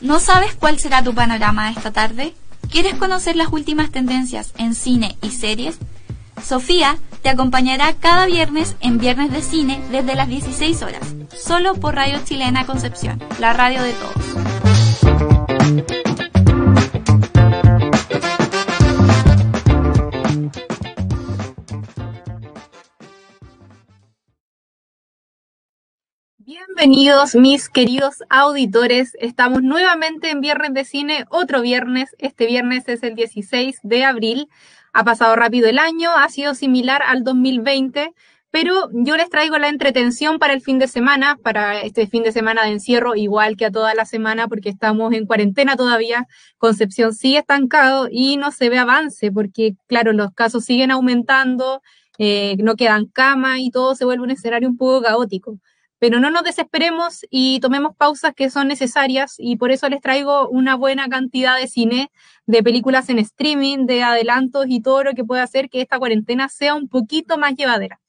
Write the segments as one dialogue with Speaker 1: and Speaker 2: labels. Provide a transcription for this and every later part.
Speaker 1: ¿No sabes cuál será tu panorama esta tarde? ¿Quieres conocer las últimas tendencias en cine y series? Sofía te acompañará cada viernes en Viernes de Cine desde las 16 horas, solo por Radio Chilena Concepción, la radio de todos.
Speaker 2: Bienvenidos mis queridos auditores, estamos nuevamente en Viernes de Cine, otro viernes, este viernes es el 16 de abril, ha pasado rápido el año, ha sido similar al 2020, pero yo les traigo la entretención para el fin de semana, para este fin de semana de encierro, igual que a toda la semana, porque estamos en cuarentena todavía. Concepción sigue estancado y no se ve avance, porque claro, los casos siguen aumentando, eh, no quedan camas y todo se vuelve un escenario un poco caótico. Pero no nos desesperemos y tomemos pausas que son necesarias y por eso les traigo una buena cantidad de cine, de películas en streaming, de adelantos y todo lo que pueda hacer que esta cuarentena sea un poquito más llevadera.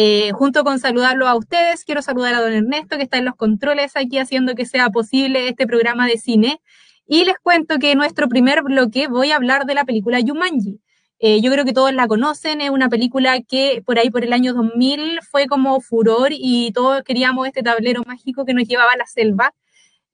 Speaker 2: Eh, junto con saludarlo a ustedes, quiero saludar a don Ernesto que está en los controles aquí haciendo que sea posible este programa de cine. Y les cuento que en nuestro primer bloque voy a hablar de la película Yumanji. Eh, yo creo que todos la conocen, es una película que por ahí por el año 2000 fue como furor y todos queríamos este tablero mágico que nos llevaba a la selva.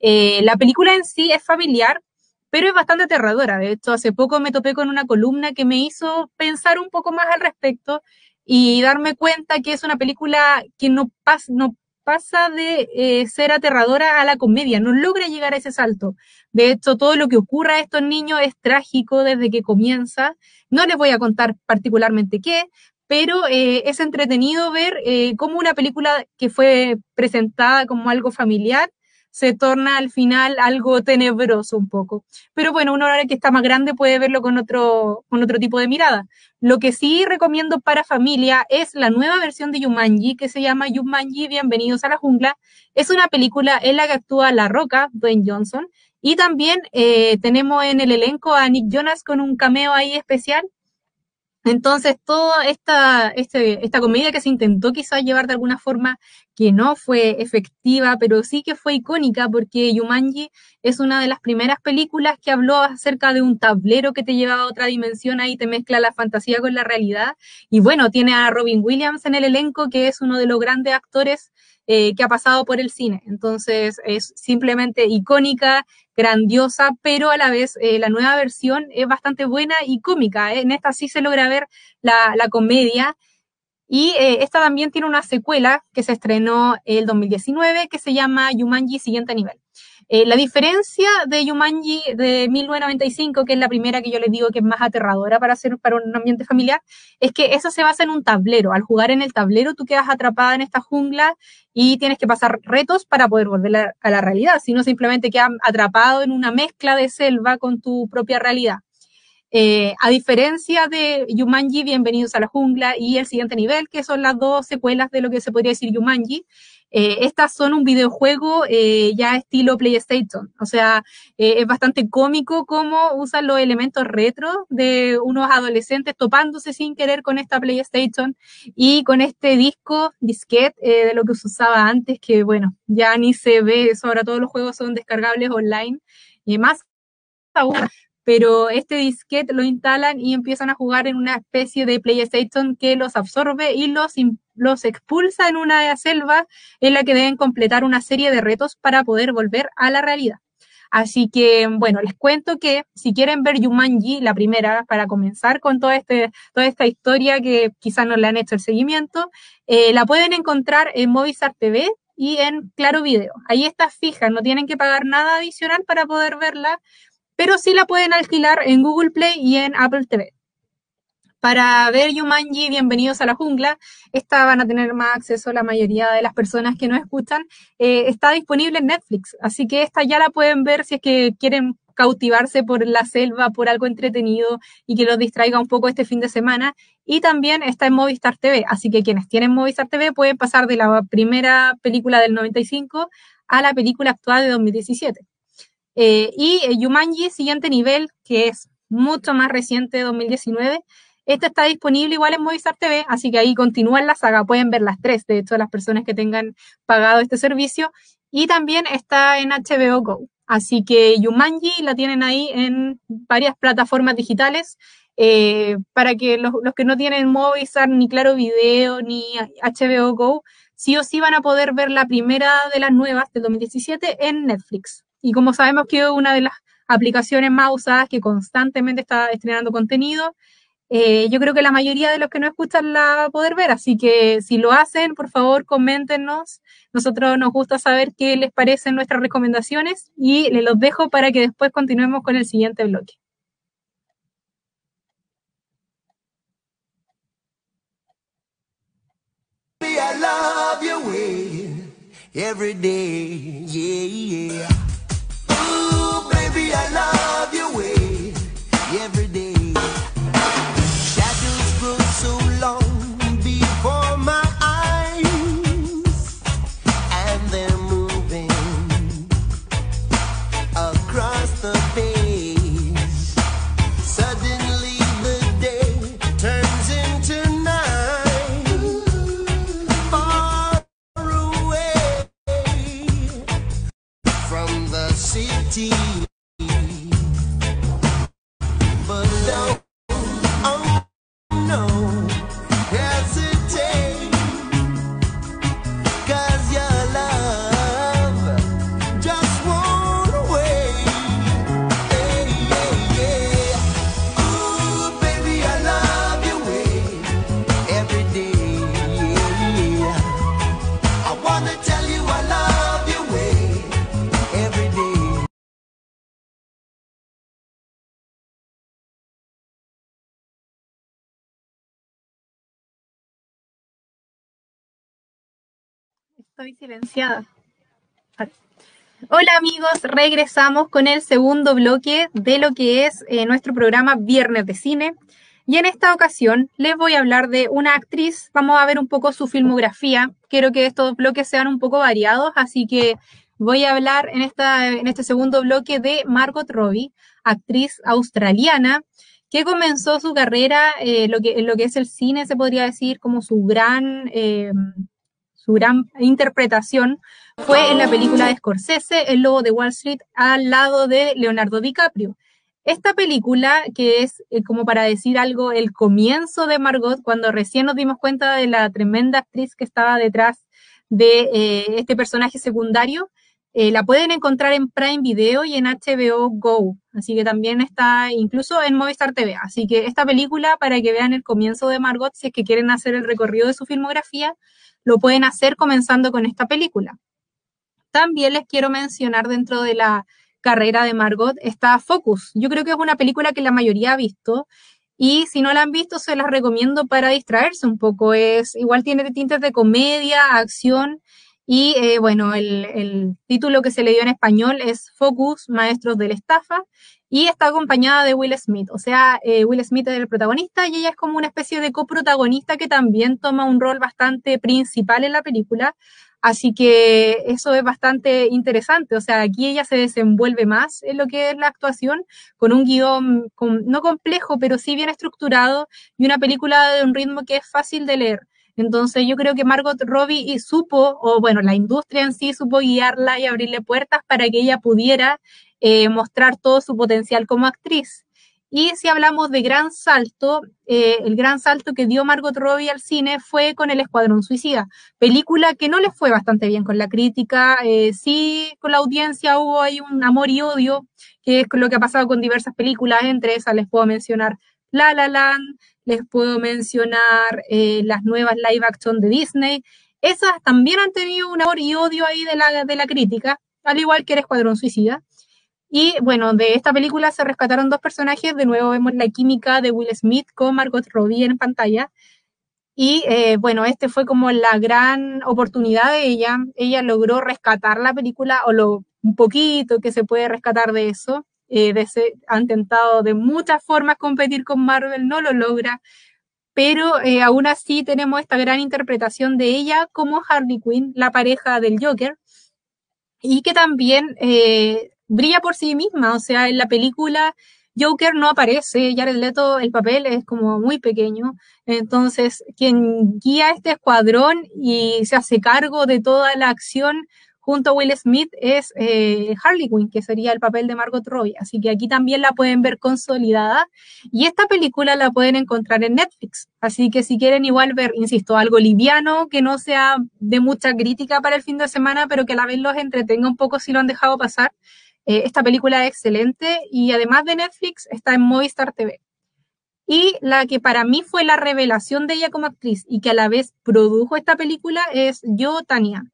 Speaker 2: Eh, la película en sí es familiar, pero es bastante aterradora. De hecho, hace poco me topé con una columna que me hizo pensar un poco más al respecto y darme cuenta que es una película que no, no pasa de eh, ser aterradora a la comedia, no logra llegar a ese salto. De hecho, todo lo que ocurre a estos niños es trágico desde que comienza no les voy a contar particularmente qué, pero eh, es entretenido ver eh, cómo una película que fue presentada como algo familiar se torna al final algo tenebroso un poco. Pero bueno, una hora que está más grande puede verlo con otro, con otro tipo de mirada. Lo que sí recomiendo para familia es la nueva versión de Yumanji que se llama Yumanji Bienvenidos a la Jungla. Es una película en la que actúa La Roca, Dwayne Johnson, y también eh, tenemos en el elenco a Nick Jonas con un cameo ahí especial. Entonces, toda esta, este, esta comedia que se intentó quizás llevar de alguna forma que no fue efectiva, pero sí que fue icónica porque Yumanji es una de las primeras películas que habló acerca de un tablero que te llevaba a otra dimensión, ahí te mezcla la fantasía con la realidad. Y bueno, tiene a Robin Williams en el elenco, que es uno de los grandes actores eh, que ha pasado por el cine. Entonces, es simplemente icónica grandiosa, pero a la vez eh, la nueva versión es bastante buena y cómica. ¿eh? En esta sí se logra ver la, la comedia. Y eh, esta también tiene una secuela que se estrenó el 2019 que se llama Yumanji Siguiente Nivel. Eh, la diferencia de Yumanji de 1995, que es la primera que yo les digo que es más aterradora para hacer para un ambiente familiar, es que esa se basa en un tablero. Al jugar en el tablero, tú quedas atrapada en esta jungla y tienes que pasar retos para poder volver a, la realidad, sino simplemente quedas atrapado en una mezcla de selva con tu propia realidad. Eh, a diferencia de Yumanji, Bienvenidos a la Jungla y El Siguiente Nivel, que son las dos secuelas de lo que se podría decir Yumanji, eh, estas son un videojuego eh, ya estilo PlayStation. O sea, eh, es bastante cómico cómo usan los elementos retro de unos adolescentes topándose sin querer con esta PlayStation y con este disco, disquete, eh, de lo que se usaba antes, que bueno, ya ni se ve eso. Ahora todos los juegos son descargables online. Y más aún, pero este disquete lo instalan y empiezan a jugar en una especie de PlayStation que los absorbe y los, los expulsa en una selva en la que deben completar una serie de retos para poder volver a la realidad. Así que, bueno, les cuento que si quieren ver Yumanji, la primera, para comenzar con todo este, toda esta historia que quizás no le han hecho el seguimiento, eh, la pueden encontrar en Movistar TV y en Claro Video. Ahí está fija, no tienen que pagar nada adicional para poder verla pero sí la pueden alquilar en Google Play y en Apple TV. Para ver Yumanji, bienvenidos a la jungla. Esta van a tener más acceso la mayoría de las personas que nos escuchan. Eh, está disponible en Netflix, así que esta ya la pueden ver si es que quieren cautivarse por la selva, por algo entretenido y que los distraiga un poco este fin de semana. Y también está en Movistar TV, así que quienes tienen Movistar TV pueden pasar de la primera película del 95 a la película actual de 2017. Eh, y eh, Yumanji, siguiente nivel, que es mucho más reciente, 2019, Esta está disponible igual en Movistar TV, así que ahí continúan la saga, pueden ver las tres, de hecho, las personas que tengan pagado este servicio. Y también está en HBO Go. Así que Yumanji la tienen ahí en varias plataformas digitales. Eh, para que los, que no tienen Movistar, ni Claro Video, ni HBO Go, sí o sí van a poder ver la primera de las nuevas del 2017 en Netflix. Y como sabemos que una de las aplicaciones más usadas que constantemente está estrenando contenido, eh, yo creo que la mayoría de los que no escuchan la va a poder ver, así que si lo hacen, por favor, coméntenos. Nosotros nos gusta saber qué les parecen nuestras recomendaciones y les los dejo para que después continuemos con el siguiente bloque. Baby, I love your way every day. No, Estoy silenciada. Hola amigos, regresamos con el segundo bloque de lo que es eh, nuestro programa Viernes de Cine. Y en esta ocasión les voy a hablar de una actriz, vamos a ver un poco su filmografía. Quiero que estos bloques sean un poco variados, así que voy a hablar en, esta, en este segundo bloque de Margot Robbie, actriz australiana que comenzó su carrera eh, lo que, lo que es el cine, se podría decir, como su gran, eh, su gran interpretación fue en la película de Scorsese, El Lobo de Wall Street, al lado de Leonardo DiCaprio. Esta película, que es eh, como para decir algo, el comienzo de Margot, cuando recién nos dimos cuenta de la tremenda actriz que estaba detrás de eh, este personaje secundario, eh, la pueden encontrar en Prime Video y en HBO Go, así que también está incluso en Movistar TV. Así que esta película, para que vean el comienzo de Margot, si es que quieren hacer el recorrido de su filmografía, lo pueden hacer comenzando con esta película. También les quiero mencionar dentro de la carrera de Margot está Focus. Yo creo que es una película que la mayoría ha visto y si no la han visto se las recomiendo para distraerse un poco. Es igual tiene tintes de comedia, acción y eh, bueno, el, el, título que se le dio en español es Focus, Maestros de la Estafa, y está acompañada de Will Smith. O sea, eh, Will Smith es el protagonista y ella es como una especie de coprotagonista que también toma un rol bastante principal en la película. Así que eso es bastante interesante. O sea, aquí ella se desenvuelve más en lo que es la actuación, con un guion con, no complejo, pero sí bien estructurado y una película de un ritmo que es fácil de leer. Entonces yo creo que Margot Robbie supo, o bueno, la industria en sí supo guiarla y abrirle puertas para que ella pudiera eh, mostrar todo su potencial como actriz. Y si hablamos de gran salto, eh, el gran salto que dio Margot Robbie al cine fue con El Escuadrón Suicida, película que no le fue bastante bien con la crítica, eh, sí con la audiencia hubo ahí un amor y odio, que es lo que ha pasado con diversas películas, entre esas les puedo mencionar La La Land, les puedo mencionar eh, las nuevas live action de Disney. Esas también han tenido un amor y odio ahí de la, de la crítica, al igual que el Escuadrón Suicida. Y bueno, de esta película se rescataron dos personajes. De nuevo vemos la química de Will Smith con Margot Robbie en pantalla. Y eh, bueno, este fue como la gran oportunidad de ella. Ella logró rescatar la película, o lo un poquito que se puede rescatar de eso. Eh, de ese, ha intentado de muchas formas competir con Marvel, no lo logra, pero eh, aún así tenemos esta gran interpretación de ella como Harley Quinn, la pareja del Joker, y que también eh, brilla por sí misma, o sea, en la película Joker no aparece, Jared Leto, el papel es como muy pequeño, entonces quien guía este escuadrón y se hace cargo de toda la acción junto a Will Smith es eh, Harley Quinn, que sería el papel de Margot Robbie. Así que aquí también la pueden ver consolidada. Y esta película la pueden encontrar en Netflix. Así que si quieren igual ver, insisto, algo liviano, que no sea de mucha crítica para el fin de semana, pero que a la vez los entretenga un poco si lo han dejado pasar, eh, esta película es excelente y además de Netflix está en Movistar TV. Y la que para mí fue la revelación de ella como actriz y que a la vez produjo esta película es Yo, Tania.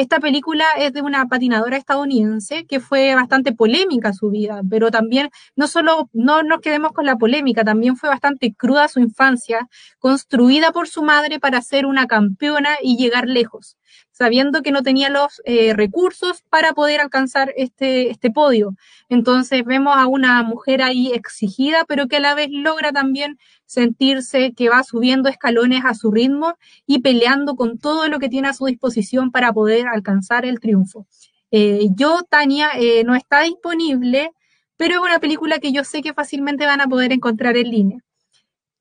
Speaker 2: Esta película es de una patinadora estadounidense que fue bastante polémica su vida, pero también no solo no nos quedemos con la polémica, también fue bastante cruda su infancia, construida por su madre para ser una campeona y llegar lejos sabiendo que no tenía los eh, recursos para poder alcanzar este, este podio. Entonces vemos a una mujer ahí exigida, pero que a la vez logra también sentirse que va subiendo escalones a su ritmo y peleando con todo lo que tiene a su disposición para poder alcanzar el triunfo. Eh, yo, Tania, eh, no está disponible, pero es una película que yo sé que fácilmente van a poder encontrar en línea.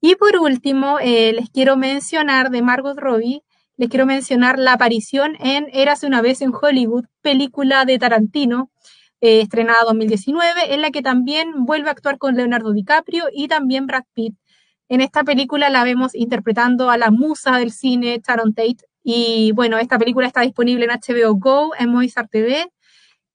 Speaker 2: Y por último, les quiero mencionar de Margot Robbie, les quiero mencionar la aparición en Érase una vez en Hollywood, película de Tarantino, eh, estrenada 2019, en la que también vuelve a actuar con Leonardo DiCaprio y también Brad Pitt. En esta película la vemos interpretando a la musa del cine, Sharon Tate. Y bueno, esta película está disponible en HBO Go, en Movistar TV,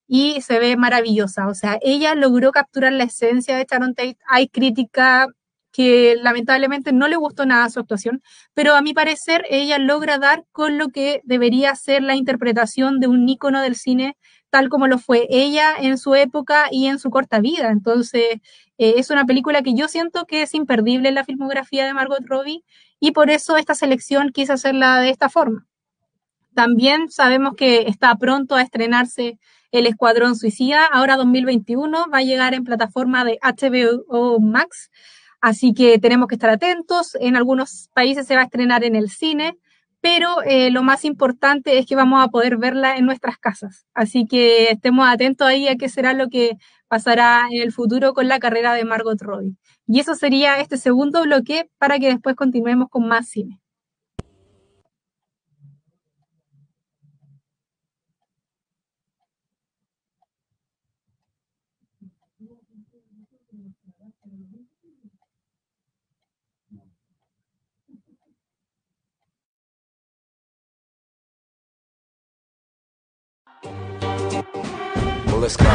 Speaker 2: y se ve maravillosa. O sea, ella logró capturar la esencia de Sharon Tate. Hay crítica que lamentablemente no le gustó nada su actuación, pero a mi parecer ella logra dar con lo que debería ser la interpretación de un ícono del cine tal como lo fue ella en su época y en su corta vida. Entonces, eh, es una película que yo siento que es imperdible en la filmografía de Margot Robbie y por eso esta selección quise hacerla de esta forma. También sabemos que está pronto a estrenarse El Escuadrón Suicida, ahora 2021, va a llegar en plataforma de HBO Max Así que tenemos que estar atentos. En algunos países se va a estrenar en el cine, pero eh, lo más importante es que vamos a poder verla en nuestras casas. Así que estemos atentos ahí a qué será lo que pasará en el futuro con la carrera de Margot Robbie. Y eso sería este segundo bloque para que después continuemos con más cine.
Speaker 3: Let's go.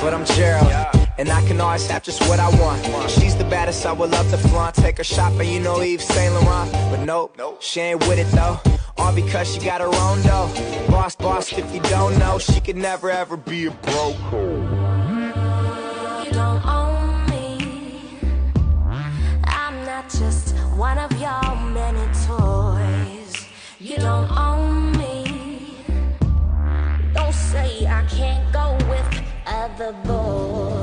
Speaker 3: But I'm Gerald. And I can always have just what I want. She's the baddest, I would love to flaunt. Take her shopping, you know Eve Saint Laurent. But nope, she ain't with it though. All because she got her own dough. Boss, boss, if you don't know, she could never ever be a broke.
Speaker 4: You don't own me. I'm not just one of your many toys. You don't own me Don't say I can't go the boy.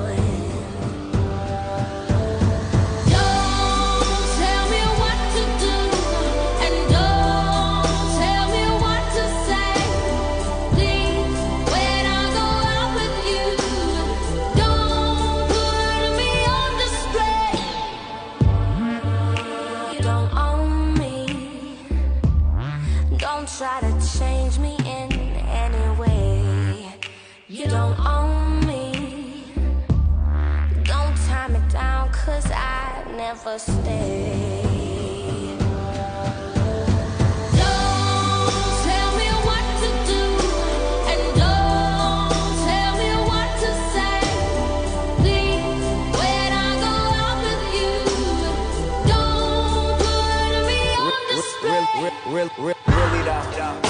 Speaker 4: Never stay.
Speaker 3: Really, really, really though, honestly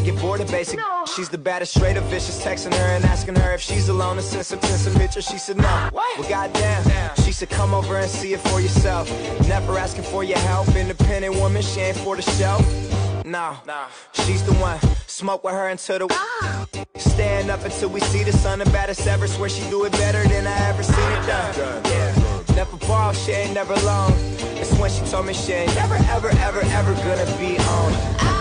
Speaker 3: I get bored of basic. No. She's the baddest, straight up vicious. Texting her and asking her if she's alone and some, send some pictures. She said no. What? Well, goddamn. Damn. She said come over and see it for yourself. Never asking for your help. Independent woman, she ain't for the show. No, no, she's the one. Smoke with her until the ah. stand up until we see the sun. The baddest ever. Swear she do it better than I ever seen it done. Yeah. Never borrow, she ain't never alone. It's when she told me she ain't never, ever, ever, ever gonna be on.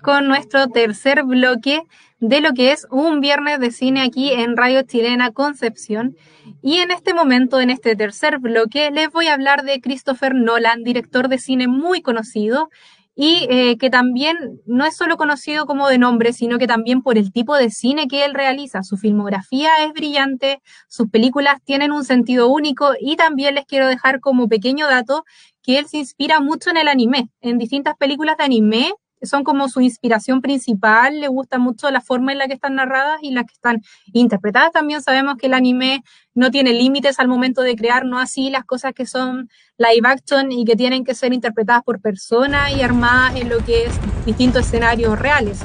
Speaker 2: Con nuestro tercer bloque de lo que es un viernes de cine aquí en Radio Chilena Concepción. Y en este momento, en este tercer bloque, les voy a hablar de Christopher Nolan, director de cine muy conocido y eh, que también no es solo conocido como de nombre, sino que también por el tipo de cine que él realiza. Su filmografía es brillante, sus películas tienen un sentido único y también les quiero dejar como pequeño dato que él se inspira mucho en el anime, en distintas películas de anime son como su inspiración principal, le gusta mucho la forma en la que están narradas y las que están interpretadas. También sabemos que el anime no tiene límites al momento de crear, no así las cosas que son live action y que tienen que ser interpretadas por personas y armadas en lo que es distintos escenarios reales.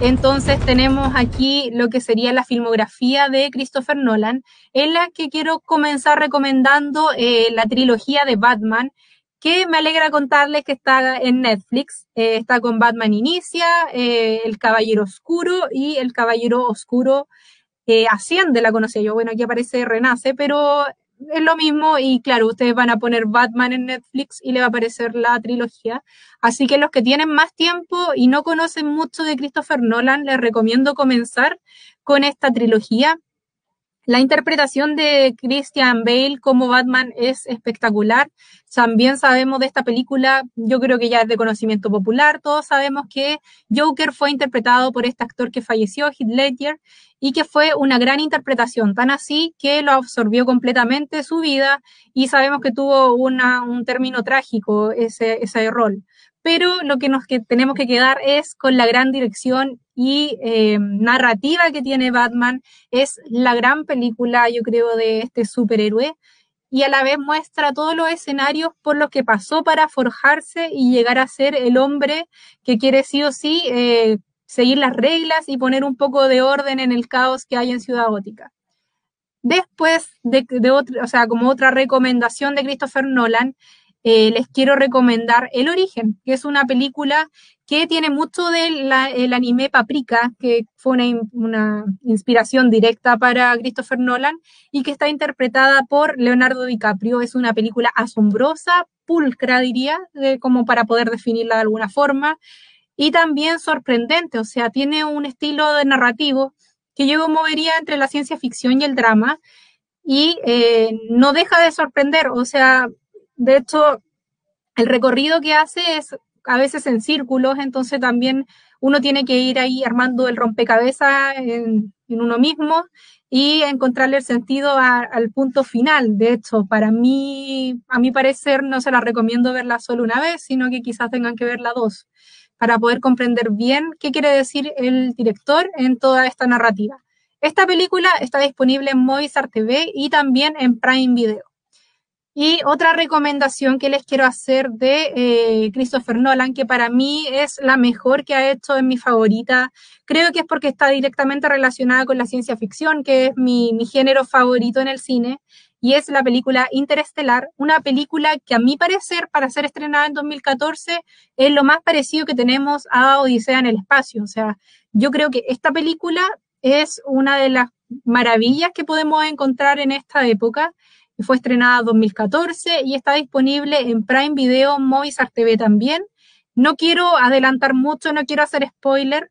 Speaker 2: Entonces tenemos aquí lo que sería la filmografía de Christopher Nolan, en la que quiero comenzar recomendando eh, la trilogía de Batman, que me alegra contarles que está en Netflix. Eh, está con Batman Inicia, eh, El Caballero Oscuro y El Caballero Oscuro eh, Asciende, la conocía yo. Bueno, aquí aparece Renace, pero es lo mismo y claro, ustedes van a poner Batman en Netflix y le va a aparecer la trilogía. Así que los que tienen más tiempo y no conocen mucho de Christopher Nolan, les recomiendo comenzar con esta trilogía la interpretación de Christian Bale como Batman es espectacular. También sabemos de esta película, yo creo que ya es de conocimiento popular, todos sabemos que Joker fue interpretado por este actor que falleció, Heath Ledger, y que fue una gran interpretación, tan así que lo absorbió completamente su vida y sabemos que tuvo una, un término trágico ese, ese rol pero lo que nos tenemos que quedar es con la gran dirección y eh, narrativa que tiene Batman. Es la gran película, yo creo, de este superhéroe y a la vez muestra todos los escenarios por los que pasó para forjarse y llegar a ser el hombre que quiere sí o sí eh, seguir las reglas y poner un poco de orden en el caos que hay en Ciudad Gótica. Después de, de o sea, como otra recomendación de Christopher Nolan, eh, les quiero recomendar El Origen, que es una película que tiene mucho del anime Paprika, que fue una, inspiración directa para Christopher Nolan y que está interpretada por Leonardo DiCaprio. Es una película asombrosa, pulcra diría, como para poder definirla de alguna forma, y también sorprendente, o sea, tiene un estilo de narrativo que yo movería entre la ciencia ficción y el drama y eh, no deja de sorprender, o sea, de hecho, el recorrido que hace es a veces en círculos, entonces también uno tiene que ir ahí armando el rompecabezas en, uno mismo y encontrarle el sentido al punto final. De hecho, para mí, a mi parecer, no se la recomiendo verla solo una vez, sino que quizás tengan que verla dos, para poder comprender bien qué quiere decir el director en toda esta narrativa. Esta película está disponible en Movistar TV y también en Prime Video. Y otra recomendación que les quiero hacer de eh, Christopher Nolan, que para mí es la mejor que ha hecho, en mi favorita. Creo que es porque está directamente relacionada con la ciencia ficción, que es mi, mi género favorito en el cine, y es la película Interestelar, una película que a mi parecer, para ser estrenada en 2014, es lo más parecido que tenemos a Odisea en el espacio. O sea, yo creo que esta película es una de las maravillas que podemos encontrar en esta época fue estrenada en 2014 y está disponible en Prime Video, Movistar TV también. No quiero adelantar mucho, no quiero hacer spoiler,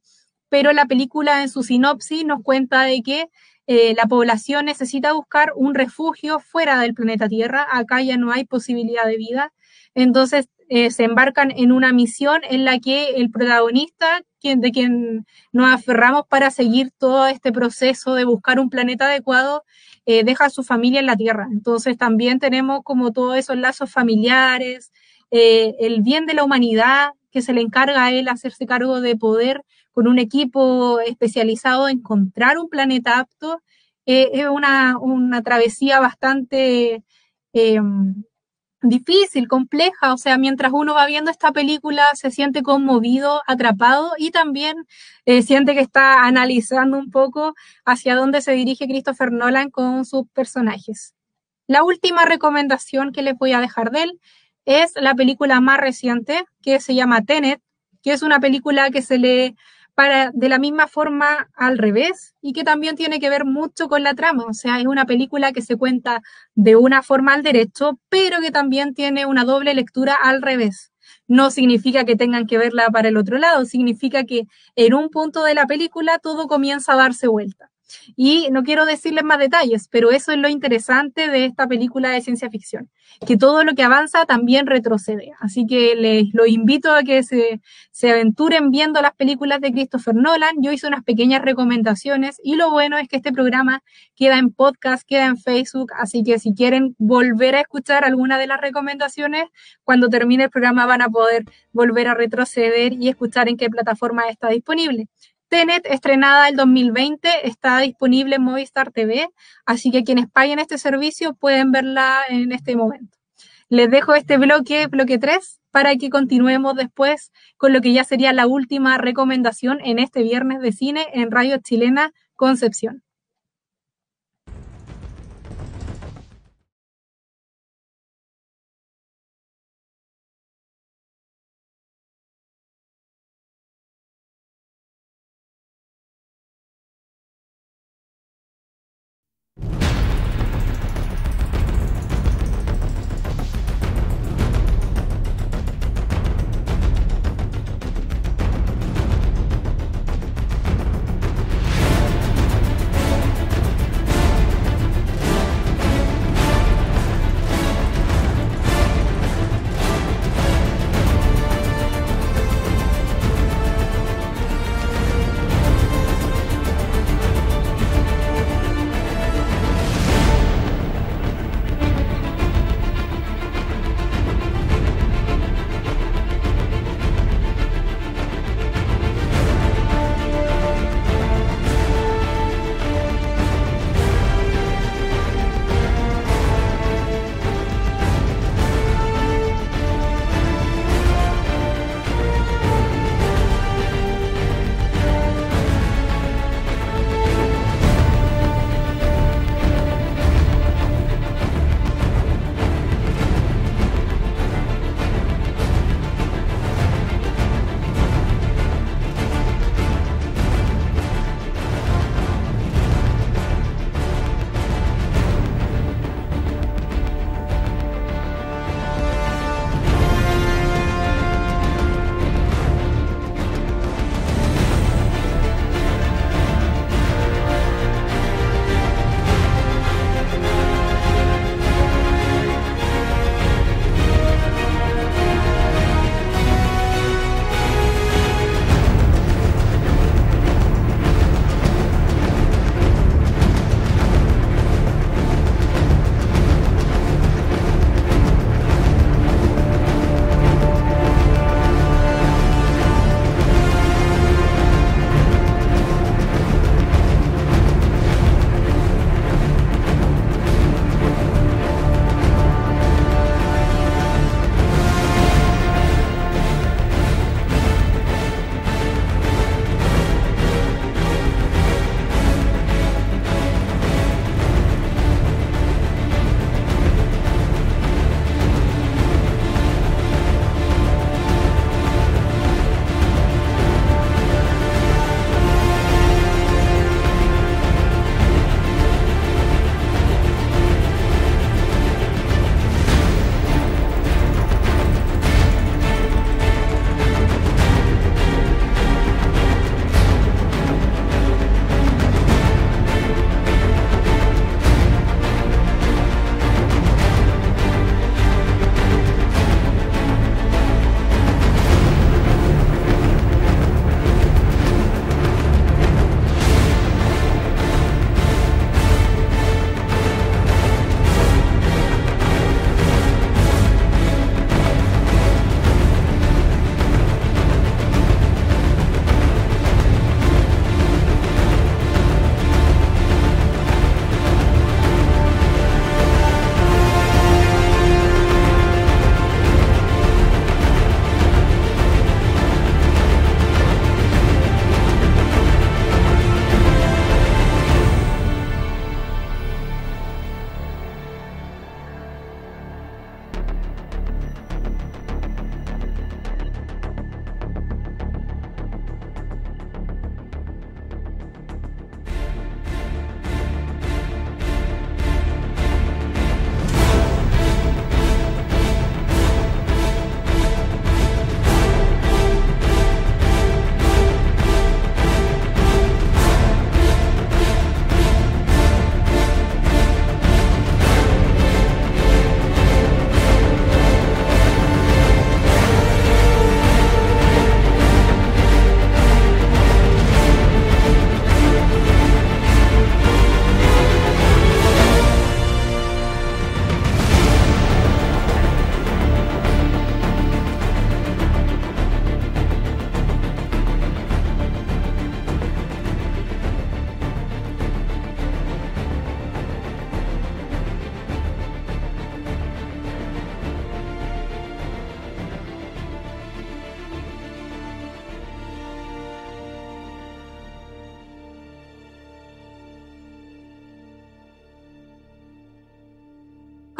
Speaker 2: pero la película en su sinopsis nos cuenta de que eh, la población necesita buscar un refugio fuera del planeta Tierra. Acá ya no hay posibilidad de vida. Entonces eh, se embarcan en una misión en la que el protagonista, de quien nos aferramos para seguir todo este proceso de buscar un planeta adecuado, eh, deja a su familia en la Tierra. Entonces también tenemos como todos esos lazos familiares, eh, el bien de la humanidad que se le encarga a él hacerse cargo de poder con un equipo especializado en encontrar un planeta apto. es una, una, travesía bastante difícil, compleja, o sea, mientras uno va viendo esta película se siente conmovido, atrapado y también eh, siente que está analizando un poco hacia dónde se dirige Christopher Nolan con sus personajes. La última recomendación que les voy a dejar de él es la película más reciente que se llama Tenet, que es una película que se lee para, de la misma forma al revés y que también tiene que ver mucho con la trama. O sea, es una película que se cuenta de una forma al derecho, pero que también tiene una doble lectura al revés. No significa que tengan que verla para el otro lado, significa que en un punto de la película todo comienza a darse vuelta. Y no quiero decirles más detalles, pero eso es lo interesante de esta película de ciencia ficción, que todo lo que avanza también retrocede. Así que les lo invito a que se, se aventuren viendo las películas de Christopher Nolan. Yo hice unas pequeñas recomendaciones y lo bueno es que este programa queda en podcast, queda en Facebook, así que si quieren volver a escuchar alguna de las recomendaciones, cuando termine el programa van a poder volver a retroceder y escuchar en qué plataforma está disponible. Tenet, estrenada el 2020, está disponible en Movistar TV, así que quienes paguen este servicio pueden verla en este momento. Les dejo este bloque, bloque 3, para que continuemos después con lo que ya sería la última recomendación en este viernes de cine en Radio Chilena Concepción.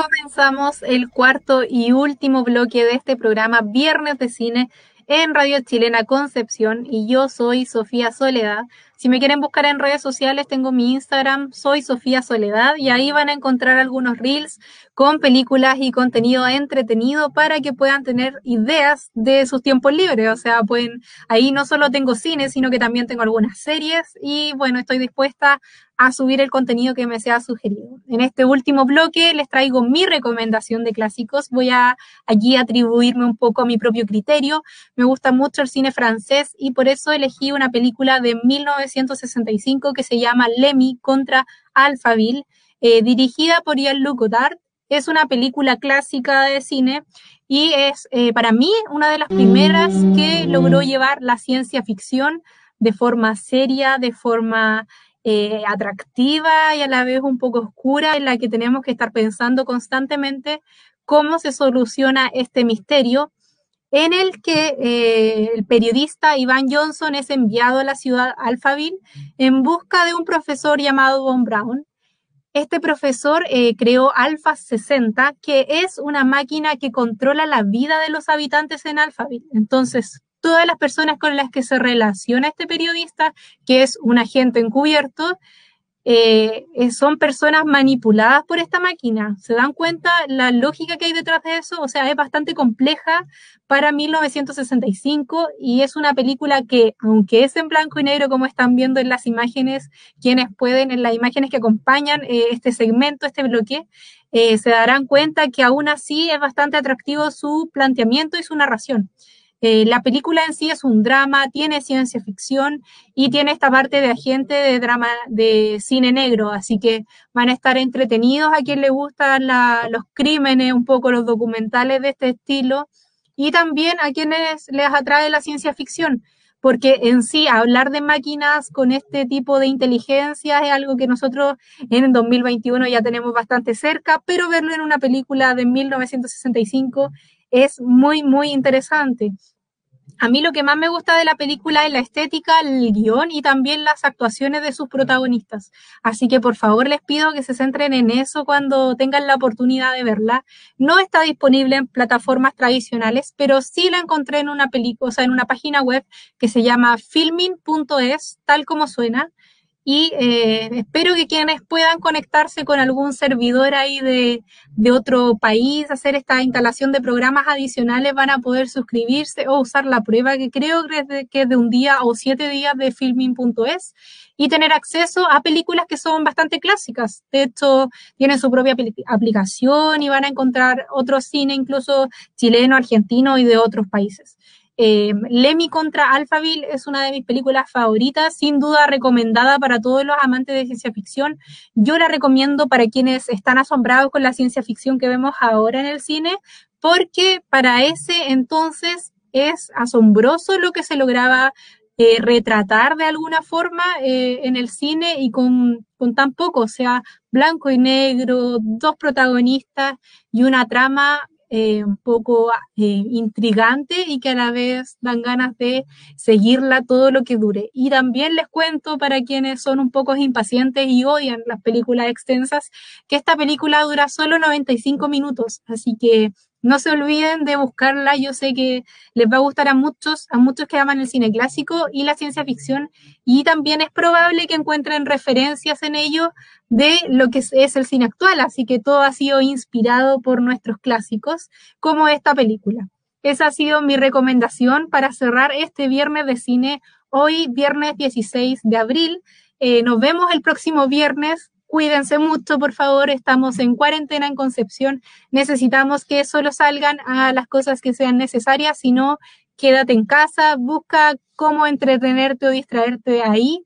Speaker 2: Comenzamos el cuarto y último bloque de este programa Viernes de Cine en Radio Chilena Concepción y yo soy Sofía Soledad. Si me quieren buscar en redes sociales, tengo mi Instagram, soy Sofía Soledad, y ahí van a encontrar algunos reels con películas y contenido entretenido para que puedan tener ideas de sus tiempos libres. O sea, pueden, ahí no solo tengo cine, sino que también tengo algunas series y bueno, estoy dispuesta a subir el contenido que me sea sugerido. En este último bloque les traigo mi recomendación de clásicos. Voy a allí atribuirme un poco a mi propio criterio. Me gusta mucho el cine francés y por eso elegí una película de 1965 que se llama Lemmy contra Alphaville, eh, dirigida por Jean-Luc Godard. Es una película clásica de cine y es eh, para mí una de las primeras que logró llevar la ciencia ficción de forma seria, de forma eh, atractiva y a la vez un poco oscura en la que tenemos que estar pensando constantemente cómo se soluciona este misterio en el que eh, el periodista Ivan Johnson es enviado a la ciudad Alphaville en busca de un profesor llamado Von Brown. Este profesor eh, creó Alpha 60, que es una máquina que controla la vida de los habitantes en Alphaville. Entonces, todas las personas con las que se relaciona este periodista, que es un agente encubierto, eh, eh, son personas manipuladas por esta máquina. ¿Se dan cuenta la lógica que hay detrás de eso? O sea, es bastante compleja para 1965 y es una película que, aunque es en blanco y negro, como están viendo en las imágenes, quienes pueden, en las imágenes que acompañan eh, este segmento, este bloque, se darán cuenta que aún así es bastante atractivo su planteamiento y su narración. Eh, la película en sí es un drama, tiene ciencia ficción y tiene esta parte de agente de drama de cine negro, así que van a estar entretenidos a quien le gustan los crímenes, un poco los documentales de este estilo y también a quienes les atrae la ciencia ficción, porque en sí hablar de máquinas con este tipo de inteligencia es algo que nosotros en el 2021 ya tenemos bastante cerca, pero verlo en una película de 1965 es muy, muy interesante. A mí lo que más me gusta de la película es la estética, el guion y también las actuaciones de sus protagonistas. Así que por favor les pido que se centren en eso cuando tengan la oportunidad de verla. No está disponible en plataformas tradicionales, pero sí la encontré en una película, o sea, en una página web que se llama filming.es, tal como suena y eh, espero que quienes puedan conectarse con algún servidor ahí de, de, otro país, hacer esta instalación de programas adicionales, van a poder suscribirse o usar la prueba que creo que es de, un día o siete días de filming.es y tener acceso a películas que son bastante clásicas. De hecho, tienen su propia aplicación y van a encontrar otro cine, incluso chileno, argentino y de otros países. Eh, Lemmy contra Alphaville es una de mis películas favoritas, sin duda recomendada para todos los amantes de ciencia ficción. Yo la recomiendo para quienes están asombrados con la ciencia ficción que vemos ahora en el cine, porque para ese entonces es asombroso lo que se lograba eh, retratar de alguna forma eh, en el cine y con, con tan poco, o sea, blanco y negro, dos protagonistas y una trama eh, un poco eh, intrigante y que a la vez dan ganas de seguirla todo lo que dure. Y también les cuento para quienes son un poco impacientes y odian las películas extensas, que esta película dura solo 95 minutos, así que no se olviden de buscarla, yo sé que les va a gustar a muchos, a muchos que aman el cine clásico y la ciencia ficción, y también es probable que encuentren referencias en ello de lo que es, el cine actual, así que todo ha sido inspirado por nuestros clásicos, como esta película. Esa ha sido mi recomendación para cerrar este viernes de cine, hoy viernes 16 de abril. Eh, nos vemos el próximo viernes Cuídense mucho, por favor. Estamos en cuarentena en Concepción. Necesitamos que solo salgan a las cosas que sean necesarias, si no, quédate en casa, busca cómo entretenerte o distraerte ahí.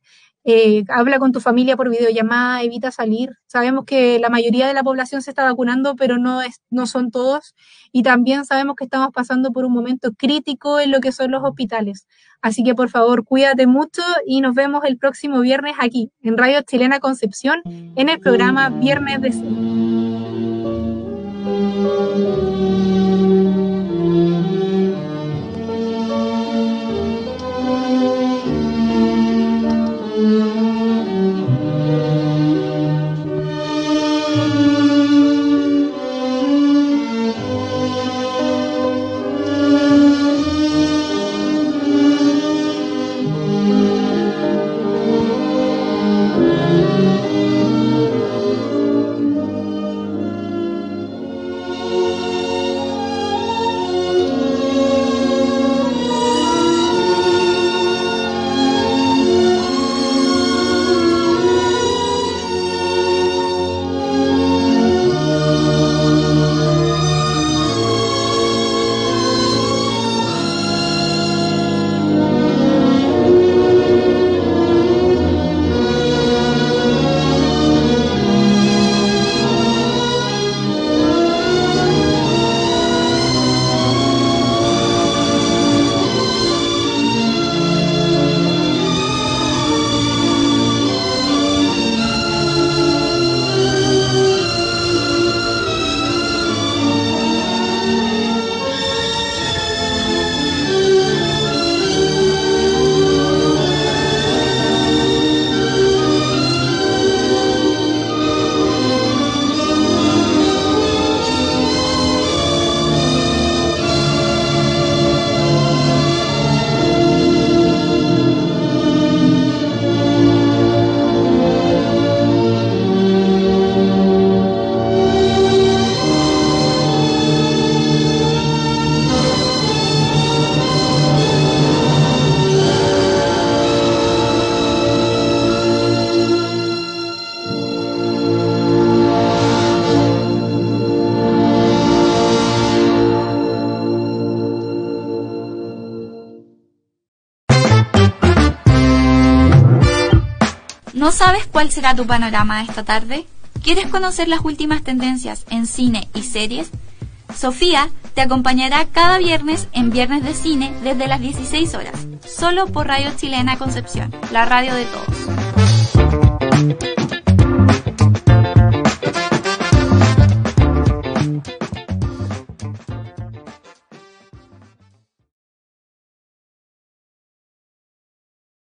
Speaker 2: Eh, habla con tu familia por videollamada, evita salir. Sabemos que la mayoría de la población se está vacunando, pero no, es, no son todos. Y también sabemos que estamos pasando por un momento crítico en lo que son los hospitales. Así que por favor, cuídate mucho y nos vemos el próximo viernes aquí, en Radio Chilena Concepción, en el programa Viernes de Cine.
Speaker 1: Cuál será tu panorama esta tarde? ¿Quieres conocer las últimas tendencias en cine y series? Sofía te acompañará cada viernes en Viernes de Cine desde las 16 horas, solo por Radio Chilena Concepción, la radio de todos.